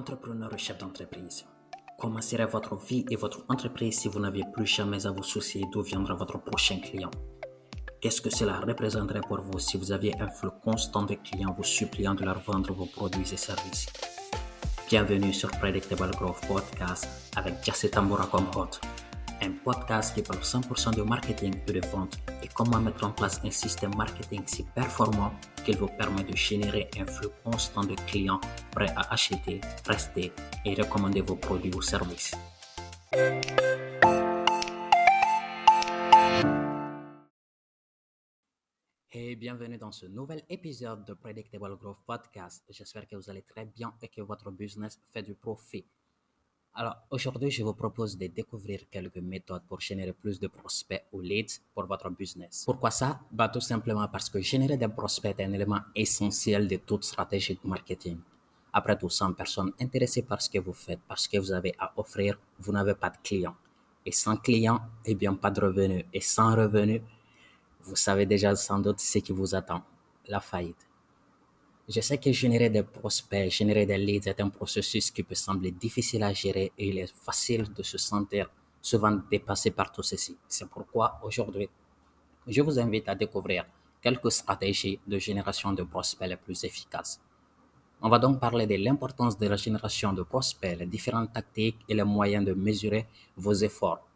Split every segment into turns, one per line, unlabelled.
Entrepreneur et chef d'entreprise, comment serait votre vie et votre entreprise si vous n'aviez plus jamais à vous soucier d'où viendra votre prochain client. Qu'est-ce que cela représenterait pour vous si vous aviez un flux constant de clients vous suppliant de leur vendre vos produits et services? Bienvenue sur Predictable Growth Podcast avec Jesse Tambora comme hôte. Un podcast qui parle 100% de marketing et de vente et comment mettre en place un système marketing si performant vous permet de générer un flux constant de clients prêts à acheter, rester et recommander vos produits ou services. Et bienvenue dans ce nouvel épisode de Predictable Growth Podcast. J'espère que vous allez très bien et que votre business fait du profit. Alors, aujourd'hui, je vous propose de découvrir quelques méthodes pour générer plus de prospects ou leads pour votre business. Pourquoi ça? Bah, Tout simplement parce que générer des prospects est un élément essentiel de toute stratégie de marketing. Après tout, sans personnes intéressées par ce que vous faites, parce que vous avez à offrir, vous n'avez pas de clients. Et sans clients, eh bien, pas de revenus. Et sans revenus, vous savez déjà sans doute ce qui vous attend, la faillite. Je sais que générer des prospects, générer des leads est un processus qui peut sembler difficile à gérer et il est facile de se sentir souvent dépassé par tout ceci. C'est pourquoi aujourd'hui, je vous invite à découvrir quelques stratégies de génération de prospects les plus efficaces. On va donc parler de l'importance de la génération de prospects, les différentes tactiques et les moyens de mesurer vos efforts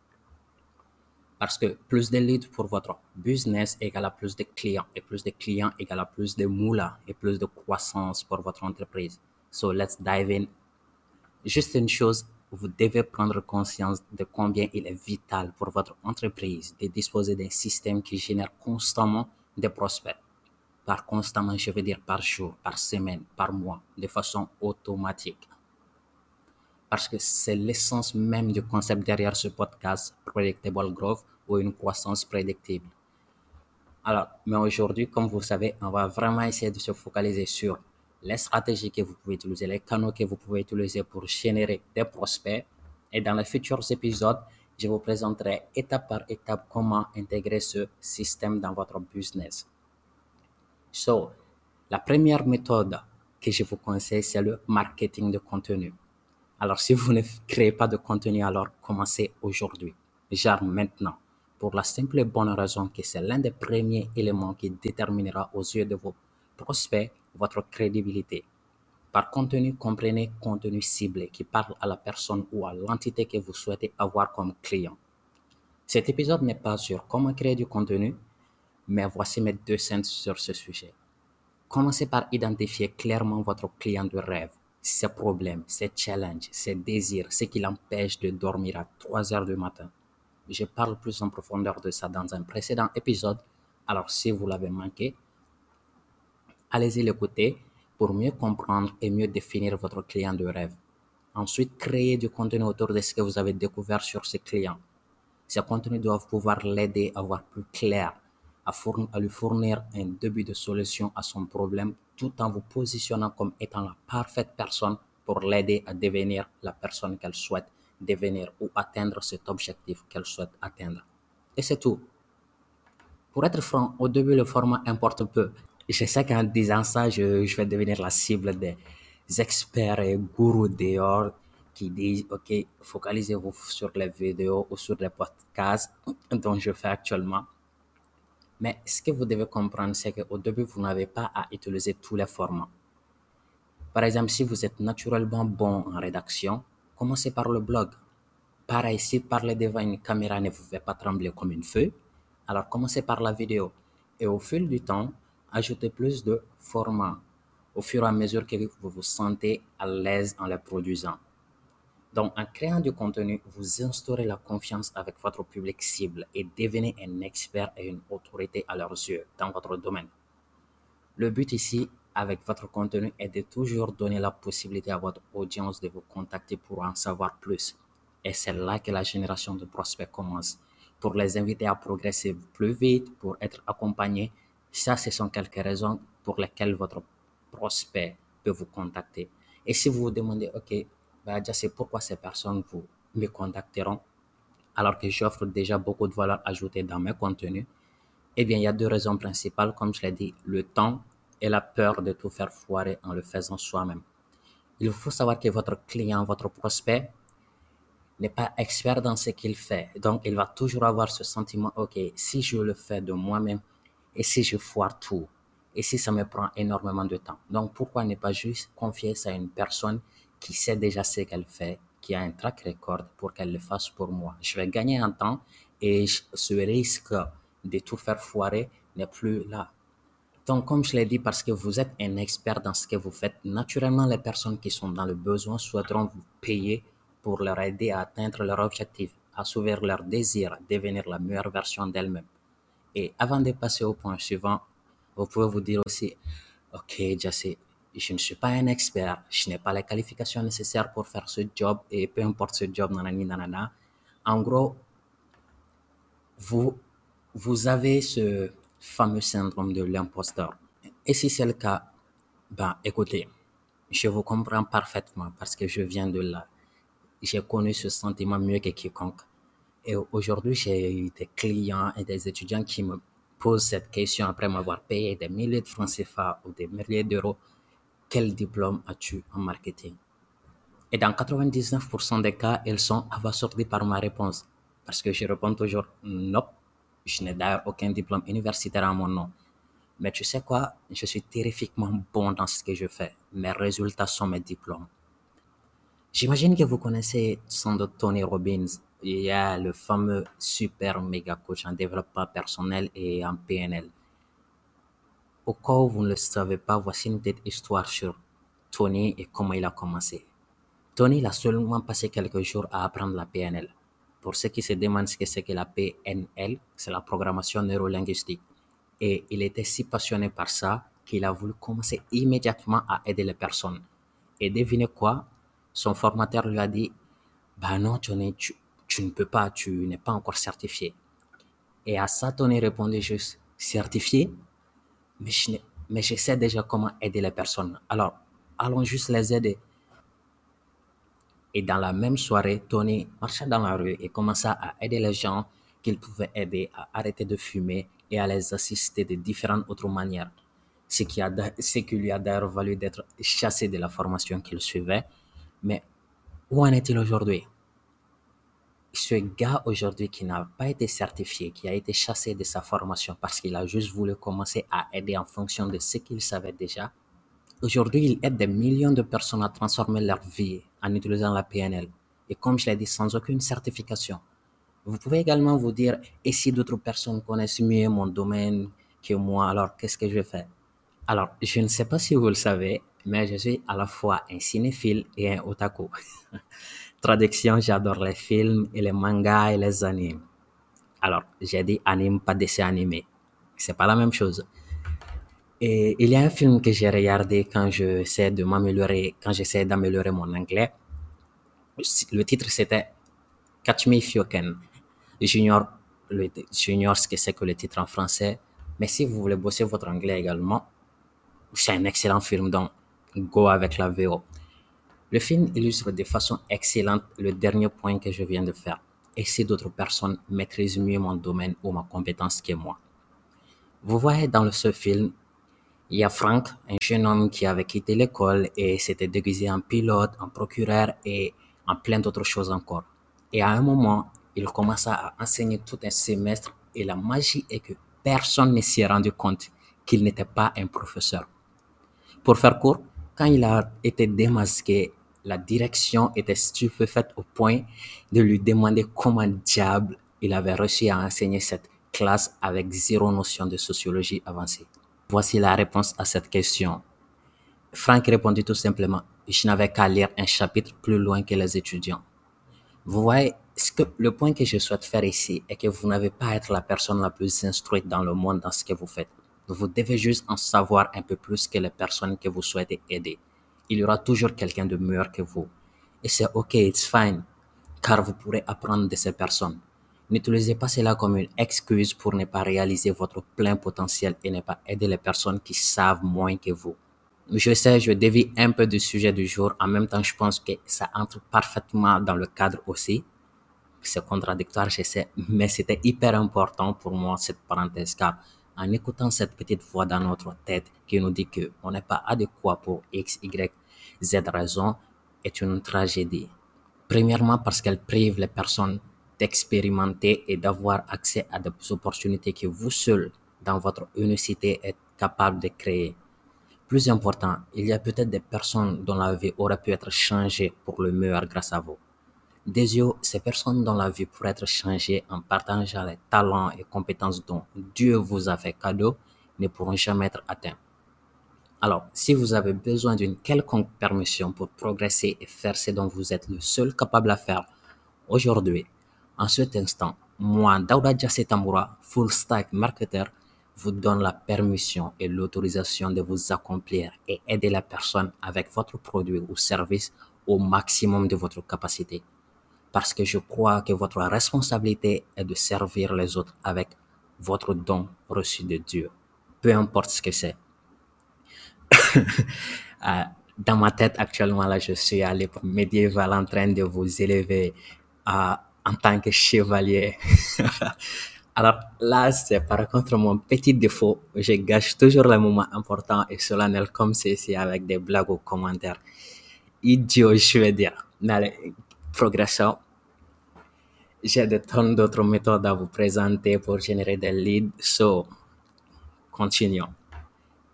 parce que plus de leads pour votre business égale à plus de clients et plus de clients égale à plus de moula et plus de croissance pour votre entreprise. So let's dive in. Juste une chose, vous devez prendre conscience de combien il est vital pour votre entreprise de disposer d'un système qui génère constamment des prospects. Par constamment, je veux dire par jour, par semaine, par mois, de façon automatique parce que c'est l'essence même du concept derrière ce podcast, Predictable Growth, ou une croissance prédictible. Alors, mais aujourd'hui, comme vous savez, on va vraiment essayer de se focaliser sur les stratégies que vous pouvez utiliser, les canaux que vous pouvez utiliser pour générer des prospects. Et dans les futurs épisodes, je vous présenterai étape par étape comment intégrer ce système dans votre business. So, la première méthode que je vous conseille, c'est le marketing de contenu. Alors, si vous ne créez pas de contenu, alors commencez aujourd'hui, genre maintenant, pour la simple et bonne raison que c'est l'un des premiers éléments qui déterminera aux yeux de vos prospects votre crédibilité. Par contenu, comprenez contenu ciblé qui parle à la personne ou à l'entité que vous souhaitez avoir comme client. Cet épisode n'est pas sur comment créer du contenu, mais voici mes deux cents sur ce sujet. Commencez par identifier clairement votre client de rêve ses problèmes, ses challenges, ses désirs, ce qui l'empêche de dormir à 3 heures du matin. Je parle plus en profondeur de ça dans un précédent épisode, alors si vous l'avez manqué, allez-y l'écouter pour mieux comprendre et mieux définir votre client de rêve. Ensuite, créez du contenu autour de ce que vous avez découvert sur ce client. Ces contenus doivent pouvoir l'aider à voir plus clair, à lui fournir un début de solution à son problème tout en vous positionnant comme étant la parfaite personne pour l'aider à devenir la personne qu'elle souhaite devenir ou atteindre cet objectif qu'elle souhaite atteindre. Et c'est tout. Pour être franc, au début, le format importe peu. Je sais qu'en disant ça, je, vais devenir la cible des experts et gourous dehors qui disent, OK, focalisez-vous sur les vidéos ou sur les podcasts dont je fais actuellement. Mais ce que vous devez comprendre, c'est qu'au début, vous n'avez pas à utiliser tous les formats. Par exemple, si vous êtes naturellement bon en rédaction, commencez par le blog. Pareil, si parler devant une caméra ne vous fait pas trembler comme une feuille, alors commencez par la vidéo. Et au fil du temps, ajoutez plus de formats au fur et à mesure que vous vous sentez à l'aise en les produisant. Donc, en créant du contenu, vous instaurez la confiance avec votre public cible et devenez un expert et une autorité à leurs yeux dans votre domaine. Le but ici, avec votre contenu, est de toujours donner la possibilité à votre audience de vous contacter pour en savoir plus. Et c'est là que la génération de prospects commence. Pour les inviter à progresser plus vite, pour être accompagnés, ça, ce sont quelques raisons pour lesquelles votre prospect peut vous contacter. Et si vous vous demandez, OK, bah, je sais pourquoi ces personnes vous me contacteront alors que j'offre déjà beaucoup de valeur ajoutée dans mes contenus. Eh bien, il y a deux raisons principales, comme je l'ai dit, le temps et la peur de tout faire foirer en le faisant soi-même. Il faut savoir que votre client, votre prospect, n'est pas expert dans ce qu'il fait. Donc, il va toujours avoir ce sentiment, OK, si je le fais de moi-même et si je foire tout et si ça me prend énormément de temps. Donc, pourquoi ne pas juste confier ça à une personne qui sait déjà ce qu'elle fait, qui a un track record pour qu'elle le fasse pour moi. Je vais gagner en temps et ce risque de tout faire foirer n'est plus là. Donc, comme je l'ai dit, parce que vous êtes un expert dans ce que vous faites, naturellement, les personnes qui sont dans le besoin souhaiteront vous payer pour leur aider à atteindre leur objectif, à s'ouvrir leur désir, devenir la meilleure version d'elles-mêmes. Et avant de passer au point suivant, vous pouvez vous dire aussi, OK, Jesse, je ne suis pas un expert, je n'ai pas les qualifications nécessaires pour faire ce job et peu importe ce job, nanani, nanana. En gros, vous, vous avez ce fameux syndrome de l'imposteur. Et si c'est le cas, ben, écoutez, je vous comprends parfaitement parce que je viens de là. J'ai connu ce sentiment mieux que quiconque. Et aujourd'hui, j'ai eu des clients et des étudiants qui me posent cette question après m'avoir payé des milliers de francs CFA ou des milliers d'euros. Quel diplôme as-tu en marketing? Et dans 99% des cas, ils sont abasourdis par ma réponse. Parce que je réponds toujours non. Je n'ai d'ailleurs aucun diplôme universitaire à mon nom. Mais tu sais quoi? Je suis terrifiquement bon dans ce que je fais. Mes résultats sont mes diplômes. J'imagine que vous connaissez sans doute Tony Robbins. Il y a le fameux super méga coach en développement personnel et en PNL. Au cas où vous ne le savez pas, voici une petite histoire sur Tony et comment il a commencé. Tony il a seulement passé quelques jours à apprendre la PNL. Pour ceux qui se demandent ce que c'est que la PNL, c'est la programmation neurolinguistique. Et il était si passionné par ça qu'il a voulu commencer immédiatement à aider les personnes. Et devinez quoi? Son formateur lui a dit, bah non, Tony, tu, tu ne peux pas, tu n'es pas encore certifié. Et à ça, Tony répondait juste, certifié? Mais je mais sais déjà comment aider les personnes. Alors, allons juste les aider. Et dans la même soirée, Tony marcha dans la rue et commença à aider les gens qu'il pouvait aider à arrêter de fumer et à les assister de différentes autres manières. Ce qui, a ce qui lui a d'ailleurs valu d'être chassé de la formation qu'il suivait. Mais où en est-il aujourd'hui? Ce gars aujourd'hui qui n'a pas été certifié, qui a été chassé de sa formation parce qu'il a juste voulu commencer à aider en fonction de ce qu'il savait déjà, Aujourd'hui, il aide des millions de personnes à transformer leur vie en utilisant la PNL. Et comme je l'ai dit, sans aucune certification. Vous pouvez également vous dire, et si d'autres personnes connaissent mieux mon domaine que moi, alors qu'est-ce que je fais? Alors, je ne sais pas si vous le savez, mais je suis à la fois un cinéphile et un otaku. Traduction, j'adore les films et les mangas et les animes. Alors, j'ai dit anime, pas dessin animé. C'est pas la même chose. Et il y a un film que j'ai regardé quand j'essaie de m'améliorer, quand j'essaie d'améliorer mon anglais. Le titre c'était Catch Me If You Can. J'ignore ce que c'est que le titre en français, mais si vous voulez bosser votre anglais également, c'est un excellent film, donc go avec la VO. Le film illustre de façon excellente le dernier point que je viens de faire. Et si d'autres personnes maîtrisent mieux mon domaine ou ma compétence que moi. Vous voyez dans ce film, il y a Frank, un jeune homme qui avait quitté l'école et s'était déguisé en pilote, en procureur et en plein d'autres choses encore. Et à un moment, il commença à enseigner tout un semestre et la magie est que personne ne s'y est rendu compte qu'il n'était pas un professeur. Pour faire court, quand il a été démasqué, la direction était stupéfaite au point de lui demander comment diable il avait réussi à enseigner cette classe avec zéro notion de sociologie avancée. Voici la réponse à cette question. Frank répondit tout simplement, je n'avais qu'à lire un chapitre plus loin que les étudiants. Vous voyez, ce que, le point que je souhaite faire ici est que vous n'avez pas à être la personne la plus instruite dans le monde dans ce que vous faites. Vous devez juste en savoir un peu plus que les personnes que vous souhaitez aider. Il y aura toujours quelqu'un de meilleur que vous. Et c'est ok, it's fine, car vous pourrez apprendre de ces personnes. N'utilisez pas cela comme une excuse pour ne pas réaliser votre plein potentiel et ne pas aider les personnes qui savent moins que vous. Je sais, je dévie un peu du sujet du jour. En même temps, je pense que ça entre parfaitement dans le cadre aussi. C'est contradictoire, je sais, mais c'était hyper important pour moi cette parenthèse car en écoutant cette petite voix dans notre tête qui nous dit qu'on n'est pas adéquat pour X, Y, Z raison est une tragédie. Premièrement parce qu'elle prive les personnes d'expérimenter et d'avoir accès à des opportunités que vous seul, dans votre unicité, êtes capable de créer. Plus important, il y a peut-être des personnes dont la vie aurait pu être changée pour le meilleur grâce à vous. Des ces personnes dont la vie pourrait être changée en partageant les talents et compétences dont Dieu vous a fait cadeau ne pourront jamais être atteints. Alors, si vous avez besoin d'une quelconque permission pour progresser et faire ce dont vous êtes le seul capable à faire aujourd'hui, en cet instant, moi, Daouda Tamboura, full stack marketer, vous donne la permission et l'autorisation de vous accomplir et aider la personne avec votre produit ou service au maximum de votre capacité. Parce que je crois que votre responsabilité est de servir les autres avec votre don reçu de Dieu, peu importe ce que c'est. Euh, dans ma tête actuellement, là, je suis à l'époque médiévale en train de vous élever euh, en tant que chevalier. Alors là, c'est par contre mon petit défaut. Je gâche toujours les moments importants et solennels comme ceci avec des blagues ou commentaires. Idiot, je vais dire. Progression. J'ai de tonnes d'autres méthodes à vous présenter pour générer des leads. So, continuons.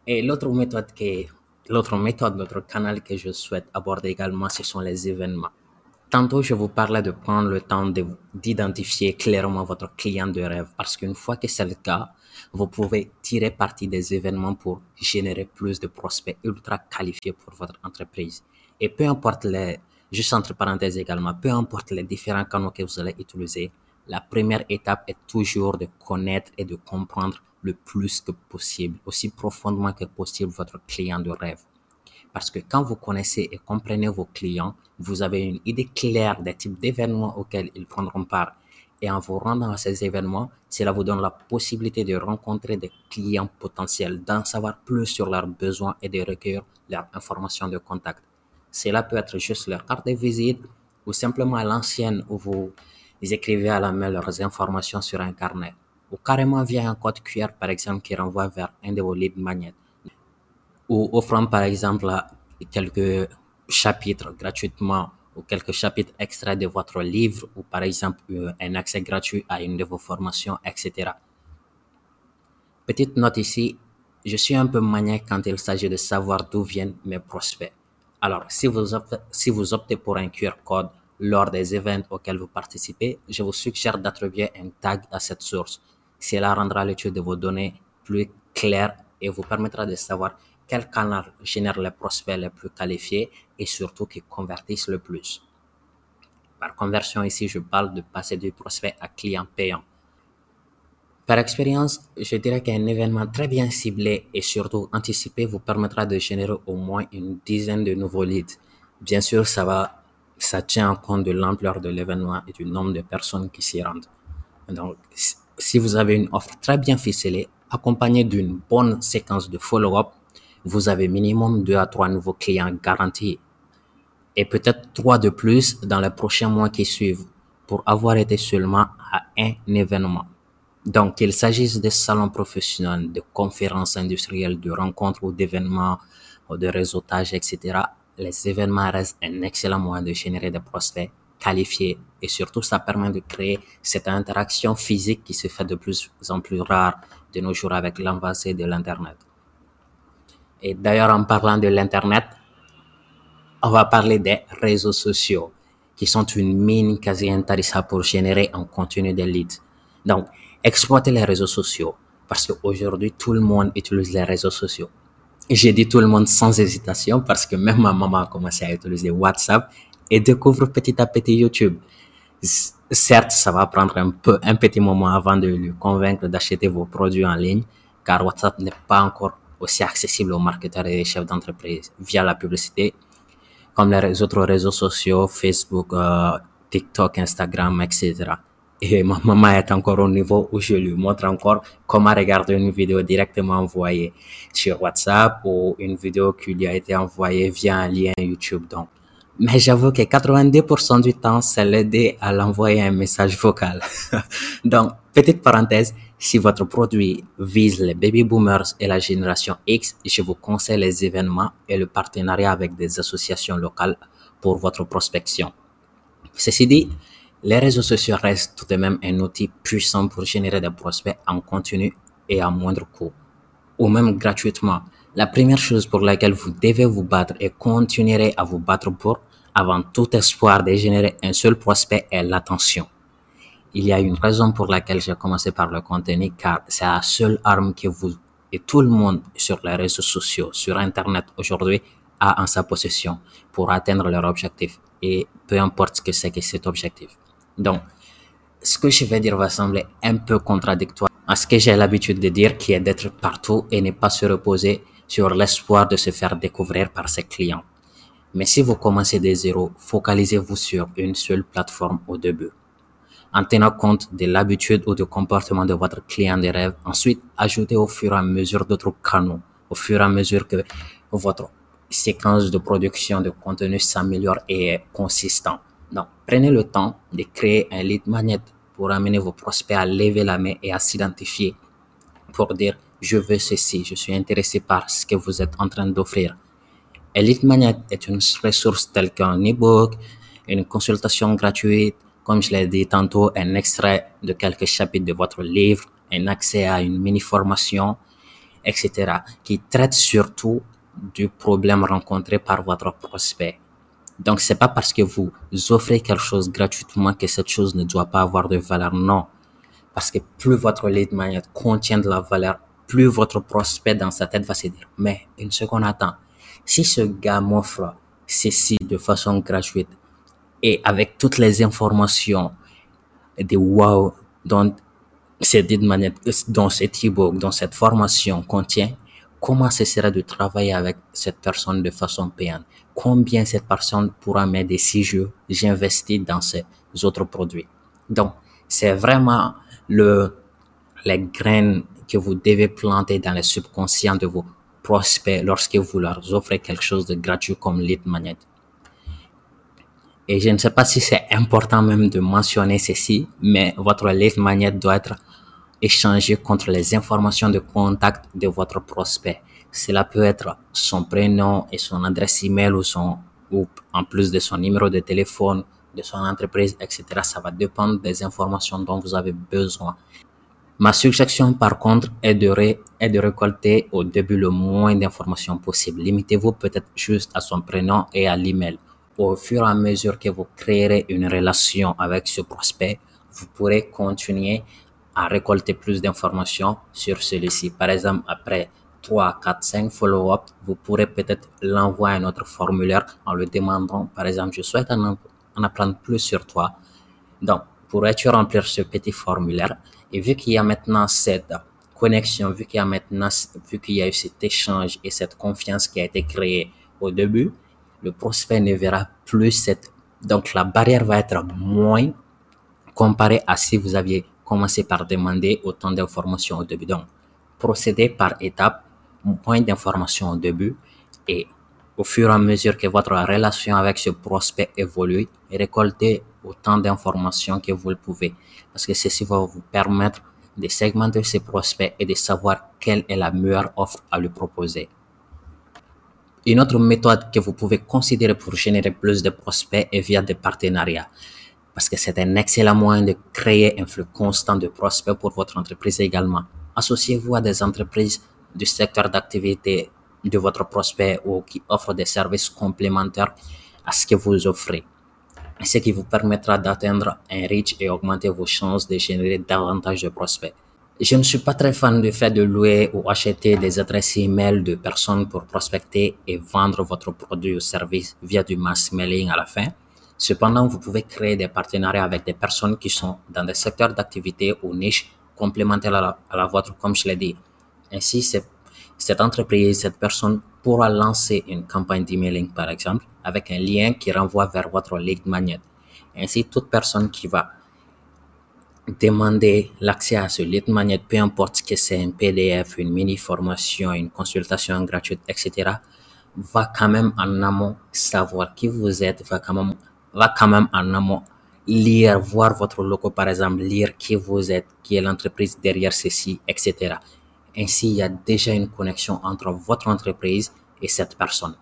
Et l'autre méthode que L'autre méthode, canal que je souhaite aborder également, ce sont les événements. Tantôt, je vous parlais de prendre le temps de- d'identifier clairement votre client de rêve parce qu'une fois que c'est le cas, vous pouvez tirer parti des événements pour générer plus de prospects ultra qualifiés pour votre entreprise. Et peu importe les, juste entre parenthèses également, peu importe les différents canaux que vous allez utiliser, la première étape est toujours de connaître et de comprendre le plus que possible, aussi profondément que possible votre client de rêve. Parce que quand vous connaissez et comprenez vos clients, vous avez une idée claire des types d'événements auxquels ils prendront part. Et en vous rendant à ces événements, cela vous donne la possibilité de rencontrer des clients potentiels, d'en savoir plus sur leurs besoins et de recueillir leurs informations de contact. Cela peut être juste leur carte de visite ou simplement l'ancienne où vous écrivez à la main leurs informations sur un carnet. Ou carrément via un code QR par exemple qui renvoie vers un de vos lead magnets ou offrant par exemple quelques chapitres gratuitement ou quelques chapitres extraits de votre livre ou par exemple euh, un accès gratuit à une de vos formations, etc. Petite note ici, je suis un peu maniaque quand il s'agit de savoir d'où viennent mes prospects. Alors, si vous, optez, pour un QR code lors des événements auxquels vous participez, je vous suggère d'attribuer un tag à cette source. Cela rendra l'étude de vos données plus claire et vous permettra de savoir quel canal génère les prospects les plus qualifiés et surtout qui convertissent le plus. Par conversion ici, je parle de passer du prospect à client payant. Par expérience, je dirais qu'un événement très bien ciblé et surtout anticipé vous permettra de générer au moins une dizaine de nouveaux leads. Bien sûr, ça va, ça tient en compte de l'ampleur de l'événement et du nombre de personnes qui s'y rendent. Donc, si vous avez une offre très bien ficelée, accompagnée d'une bonne séquence de follow-up, vous avez minimum deux à trois nouveaux clients garantis et peut-être trois de plus dans les prochains mois qui suivent pour avoir été seulement à un événement. Donc, qu'il s'agisse de salons professionnels, de conférences industrielles, de rencontres ou d'événements de réseautage, etc., les événements restent un excellent moyen de générer des prospects qualifiés et surtout ça permet de créer cette interaction physique qui se fait de plus en plus rare de nos jours avec l'avancée de l'Internet. Et d'ailleurs, en parlant de l'Internet, on va parler des réseaux sociaux qui sont une mine quasi intarissable pour générer un contenu leads. Donc, exploitez les réseaux sociaux parce qu'aujourd'hui, tout le monde utilise les réseaux sociaux. J'ai dit tout le monde sans hésitation parce que même ma maman a commencé à utiliser WhatsApp et découvre petit à petit YouTube. Certes, ça va prendre un peu, un petit moment avant de lui convaincre d'acheter vos produits en ligne car WhatsApp n'est pas encore aussi accessible aux marketeurs et aux chefs d'entreprise via la publicité comme les autres réseaux sociaux, Facebook, euh, TikTok, Instagram, etc. Et ma maman est encore au niveau où je lui montre encore comment regarder une vidéo directement envoyée sur WhatsApp ou une vidéo qui lui a été envoyée via un lien YouTube. Donc, Mais j'avoue que 82% du temps, c'est l'aider à l'envoyer un message vocal. Donc, petite parenthèse, si votre produit vise les baby boomers et la génération X, je vous conseille les événements et le partenariat avec des associations locales pour votre prospection. Ceci dit, les réseaux sociaux restent tout de même un outil puissant pour générer des prospects en continu et à moindre coût, ou même gratuitement. La première chose pour laquelle vous devez vous battre et continuerez à vous battre pour, avant tout espoir de générer un seul prospect, est l'attention. Il y a une raison pour laquelle j'ai commencé par le contenu, car c'est la seule arme que vous et tout le monde sur les réseaux sociaux, sur Internet aujourd'hui, a en sa possession pour atteindre leur objectif. Et peu importe ce que c'est que cet objectif. Donc, ce que je vais dire va sembler un peu contradictoire à ce que j'ai l'habitude de dire, qui est d'être partout et ne pas se reposer sur l'espoir de se faire découvrir par ses clients. Mais si vous commencez de zéro, focalisez-vous sur une seule plateforme au début en tenant compte de l'habitude ou du comportement de votre client de rêve. Ensuite, ajoutez au fur et à mesure d'autres canaux, au fur et à mesure que votre séquence de production de contenu s'améliore et est consistant. Donc, prenez le temps de créer un lead magnet pour amener vos prospects à lever la main et à s'identifier pour dire je veux ceci, je suis intéressé par ce que vous êtes en train d'offrir. Un lead magnet est une ressource telle qu'un e-book, une consultation gratuite, comme je l'ai dit tantôt, un extrait de quelques chapitres de votre livre, un accès à une mini-formation, etc., qui traite surtout du problème rencontré par votre prospect. Donc, c'est pas parce que vous offrez quelque chose gratuitement que cette chose ne doit pas avoir de valeur. Non. Parce que plus votre lead magnet contient de la valeur, plus votre prospect dans sa tête va se dire, mais une seconde, attends. Si ce gars m'offre ceci de façon gratuite, et avec toutes les informations de wow dont cette manière, dans cet e-book, dans cette formation contient, comment ce sera de travailler avec cette personne de façon payante? Combien cette personne pourra m'aider si je, j'investis dans ces autres produits? Donc, c'est vraiment le, les graines que vous devez planter dans le subconscient de vos prospects lorsque vous leur offrez quelque chose de gratuit comme Lead Magnet. Et je ne sais pas si c'est important même de mentionner ceci, mais votre lead magnet doit être échangé contre les informations de contact de votre prospect. Cela peut être son prénom et son adresse email ou son, ou en plus de son numéro de téléphone, de son entreprise, etc. Ça va dépendre des informations dont vous avez besoin. Ma suggestion, par contre, est de, est de récolter au début le moins d'informations possible. Limitez-vous peut-être juste à son prénom et à l'email au fur et à mesure que vous créerez une relation avec ce prospect, vous pourrez continuer à récolter plus d'informations sur celui-ci. Par exemple, après 3, 4, 5 follow-up, vous pourrez peut-être l'envoyer un autre formulaire en lui demandant, par exemple, je souhaite en, apprendre plus sur toi. Donc, pourrais-tu remplir ce petit formulaire? Et vu qu'il y a maintenant cette connexion, vu qu'il y a maintenant, vu qu'il y a eu cet échange et cette confiance qui a été créée au début, le prospect ne verra plus cette... Donc la barrière va être moins comparée à si vous aviez commencé par demander autant d'informations au début. Donc, procédez par étapes, moins d'informations au début et au fur et à mesure que votre relation avec ce prospect évolue, récoltez autant d'informations que vous le pouvez. Parce que ceci va vous permettre de segmenter ces prospects et de savoir quelle est la meilleure offre à lui proposer. Une autre méthode que vous pouvez considérer pour générer plus de prospects est via des partenariats. Parce que c'est un excellent moyen de créer un flux constant de prospects pour votre entreprise également. Associez-vous à des entreprises du secteur d'activité de votre prospect ou qui offrent des services complémentaires à ce que vous offrez. Ce qui vous permettra d'atteindre un reach et augmenter vos chances de générer davantage de prospects. Je ne suis pas très fan du fait de louer ou acheter des adresses email de personnes pour prospecter et vendre votre produit ou service via du mass mailing à la fin. Cependant, vous pouvez créer des partenariats avec des personnes qui sont dans des secteurs d'activité ou niches complémentaires à la, vôtre, comme je l'ai dit. Ainsi, cette entreprise, cette personne pourra lancer une campagne d'emailing, par exemple, avec un lien qui renvoie vers votre lead magnet. Ainsi, toute personne qui va demander l'accès à ce lead magnet, peu importe que c'est un PDF, une mini formation, une consultation gratuite, etc., va quand même en amont savoir qui vous êtes, va quand même, va quand même en amont lire, voir votre logo par exemple, lire qui vous êtes, qui est l'entreprise derrière ceci, etc. Ainsi, il y a déjà une connexion entre votre entreprise et cette personne.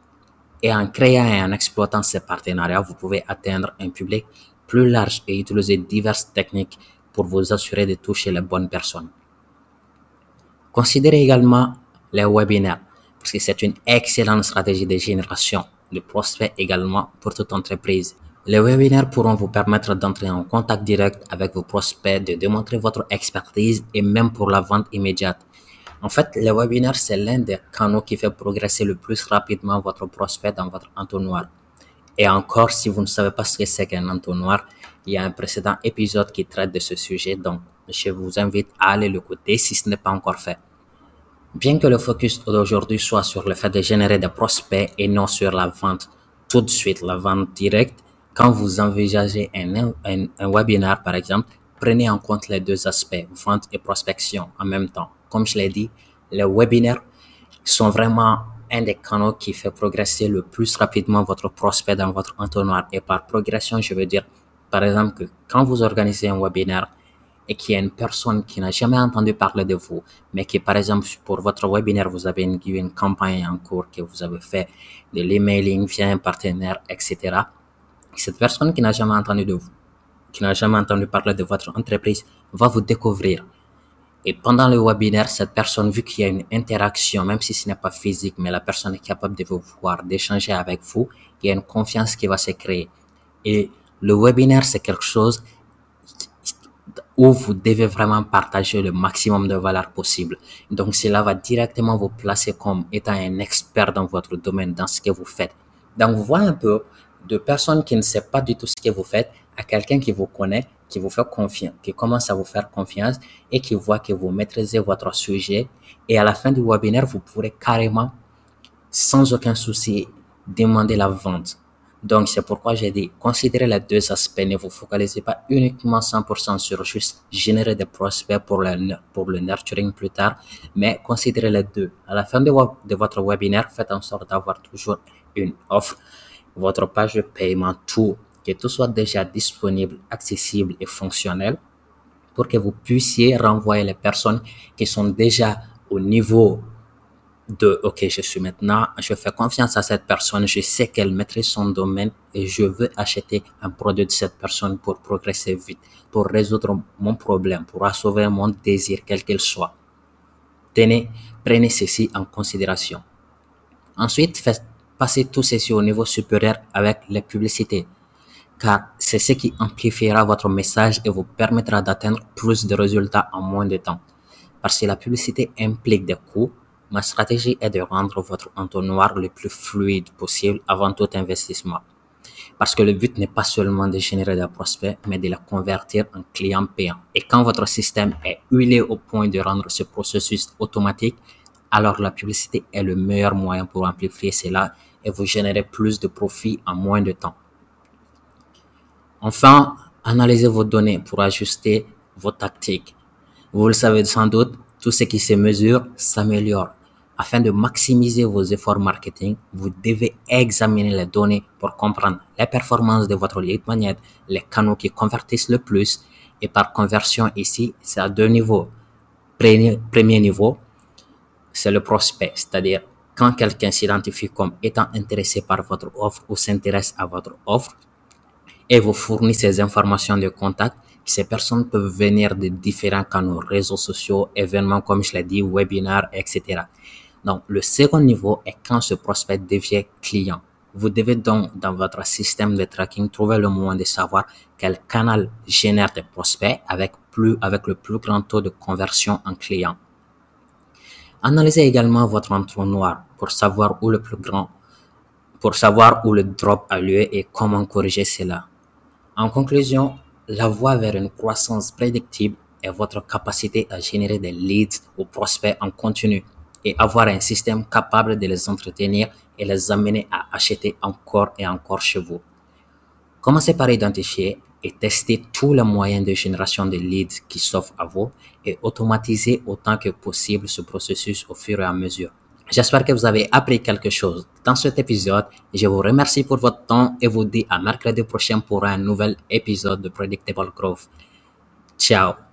Et en créant et en exploitant ces partenariats, vous pouvez atteindre un public plus large et utiliser diverses techniques pour vous assurer de toucher les bonnes personnes. Considérez également les webinaires, parce que c'est une excellente stratégie de génération de prospects également pour toute entreprise. Les webinaires pourront vous permettre d'entrer en contact direct avec vos prospects, de démontrer votre expertise et même pour la vente immédiate. En fait, les webinaires, c'est l'un des canaux qui fait progresser le plus rapidement votre prospect dans votre entonnoir. Et encore, si vous ne savez pas ce que c'est qu'un entonnoir, il y a un précédent épisode qui traite de ce sujet, donc je vous invite à aller l'écouter si ce n'est pas encore fait. Bien que le focus d'aujourd'hui soit sur le fait de générer des prospects et non sur la vente tout de suite, la vente directe, quand vous envisagez un, un, un webinaire, par exemple, prenez en compte les deux aspects, vente et prospection en même temps. Comme je l'ai dit, les webinaires sont vraiment un des canaux qui fait progresser le plus rapidement votre prospect dans votre entonnoir. Et par progression, je veux dire, par exemple, que quand vous organisez un webinaire et qu'il y a une personne qui n'a jamais entendu parler de vous, mais qui, par exemple, pour votre webinaire, vous avez une, une campagne en cours, que vous avez fait de l'emailing via un partenaire, etc. Cette personne qui n'a jamais entendu de vous, qui n'a jamais entendu parler de votre entreprise, va vous découvrir et pendant le webinaire, cette personne, vu qu'il y a une interaction, même si ce n'est pas physique, mais la personne est capable de vous voir, d'échanger avec vous, il y a une confiance qui va se créer. Et le webinaire, c'est quelque chose où vous devez vraiment partager le maximum de valeur possible. Donc, cela va directement vous placer comme étant un expert dans votre domaine, dans ce que vous faites. Donc, vous voyez un peu de personnes qui ne savent pas du tout ce que vous faites à quelqu'un qui vous connaît qui vous fait confiance, qui commence à vous faire confiance et qui voit que vous maîtrisez votre sujet. Et à la fin du webinaire, vous pourrez carrément, sans aucun souci, demander la vente. Donc, c'est pourquoi j'ai dit, considérez les deux aspects. Ne vous focalisez pas uniquement 100% sur juste générer des prospects pour le, nurturing plus tard, mais considérez les deux. À la fin de votre webinaire, faites en sorte d'avoir toujours une offre, votre page de paiement, tout que tout soit déjà disponible, accessible et fonctionnel pour que vous puissiez renvoyer les personnes qui sont déjà au niveau de OK, je suis maintenant, je fais confiance à cette personne, je sais qu'elle maîtrise son domaine et je veux acheter un produit de cette personne pour progresser vite, pour résoudre mon problème, pour assouvir mon désir, quel qu'il soit. Tenez, prenez ceci en considération. Ensuite, faites passer tout ceci au niveau supérieur avec les publicités car c'est ce qui amplifiera votre message et vous permettra d'atteindre plus de résultats en moins de temps. Parce que la publicité implique des coûts, ma stratégie est de rendre votre entonnoir le plus fluide possible avant tout investissement. Parce que le but n'est pas seulement de générer des prospects, mais de la convertir en clients payants. Et quand votre système est huilé au point de rendre ce processus automatique, alors la publicité est le meilleur moyen pour amplifier cela et vous générer plus de profits en moins de temps. Enfin, analysez vos données pour ajuster vos tactiques. Vous le savez sans doute, tout ce qui se mesure s'améliore. Afin de maximiser vos efforts marketing, vous devez examiner les données pour comprendre les performances de votre lead magnet, les canaux qui convertissent le plus. Et par conversion ici, c'est à deux niveaux. Premier, premier niveau, c'est le prospect, c'est-à-dire quand quelqu'un s'identifie comme étant intéressé par votre offre ou s'intéresse à votre offre, et vous fournit ces informations de contact. Ces personnes peuvent venir de différents canaux, réseaux sociaux, événements comme je l'ai dit, webinaires, etc. Donc, le second niveau est quand ce prospect devient client. Vous devez donc, dans votre système de tracking, trouver le moyen de savoir quel canal génère des prospects avec, plus, avec le plus grand taux de conversion en client. Analysez également votre entonnoir pour savoir où le plus grand, pour savoir où le drop a lieu et comment corriger cela. En conclusion, la voie vers une croissance prédictible est votre capacité à générer des leads ou prospects en continu et avoir un système capable de les entretenir et les amener à acheter encore et encore chez vous. Commencez par identifier et tester tous les moyens de génération de leads qui s'offrent à vous et automatiser autant que possible ce processus au fur et à mesure. J'espère que vous avez appris quelque chose dans cet épisode. Je vous remercie pour votre temps et vous dis à mercredi prochain pour un nouvel épisode de Predictable Growth. Ciao